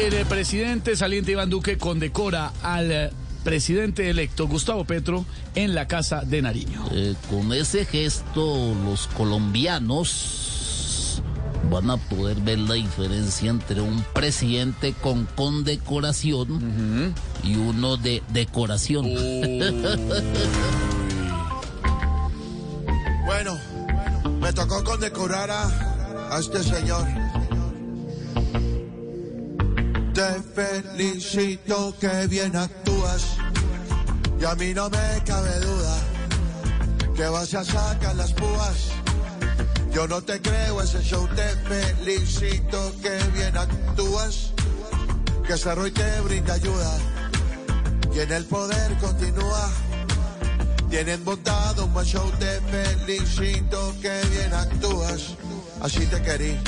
El presidente saliente Iván Duque condecora al eh, presidente electo Gustavo Petro en la Casa de Nariño. Eh, con ese gesto los colombianos van a poder ver la diferencia entre un presidente con condecoración y uno de decoración. Bueno, me tocó condecorar a, a este señor. Te felicito que bien actúas y a mí no me cabe duda que vas a sacar las púas. Yo no te creo ese show, te felicito que bien actúas, que Cerro y te brinda ayuda y en el poder continúa. Tienen montado un buen show, te felicito que bien actúas. Así te querí.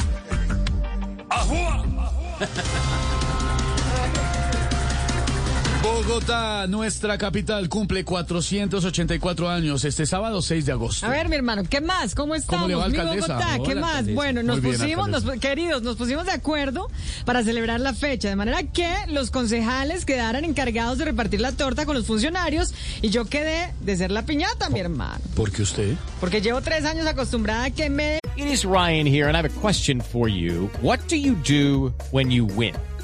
Bogotá, nuestra capital, cumple 484 años este sábado 6 de agosto. A ver, mi hermano, ¿qué más? ¿Cómo estamos? le va, mi alcaldesa? Bogotá, ¿qué Hola, más? alcaldesa. Bueno, nos bien, pusimos, nos- queridos, nos pusimos de acuerdo para celebrar la fecha, de manera que los concejales quedaran encargados de repartir la torta con los funcionarios y yo quedé de ser la piñata, mi hermano. ¿Por qué usted? Porque llevo tres años acostumbrada a que me It is Ryan here, and I have a question for you. What do you do when you win?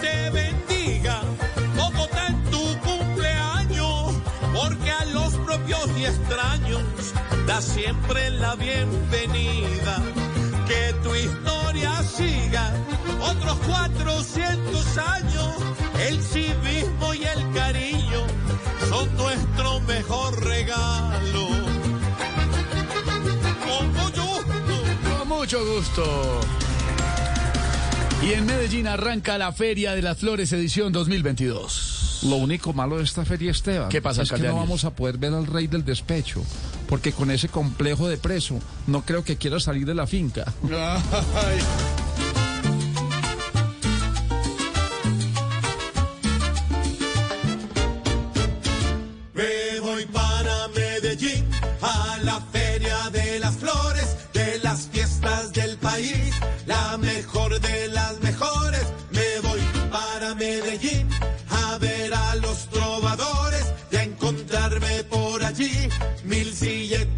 Te bendiga, Bogotá en tu cumpleaños, porque a los propios y extraños da siempre la bienvenida. Que tu historia siga otros 400 años, el civismo y el cariño son nuestro mejor regalo. Con mucho gusto. Con mucho gusto. Y en Medellín arranca la Feria de las Flores edición 2022. Lo único malo de esta feria, Esteban, ¿Qué pasa, es que no vamos a poder ver al rey del despecho, porque con ese complejo de preso no creo que quiera salir de la finca. Me voy para Medellín a la feria de las flores, de las fiestas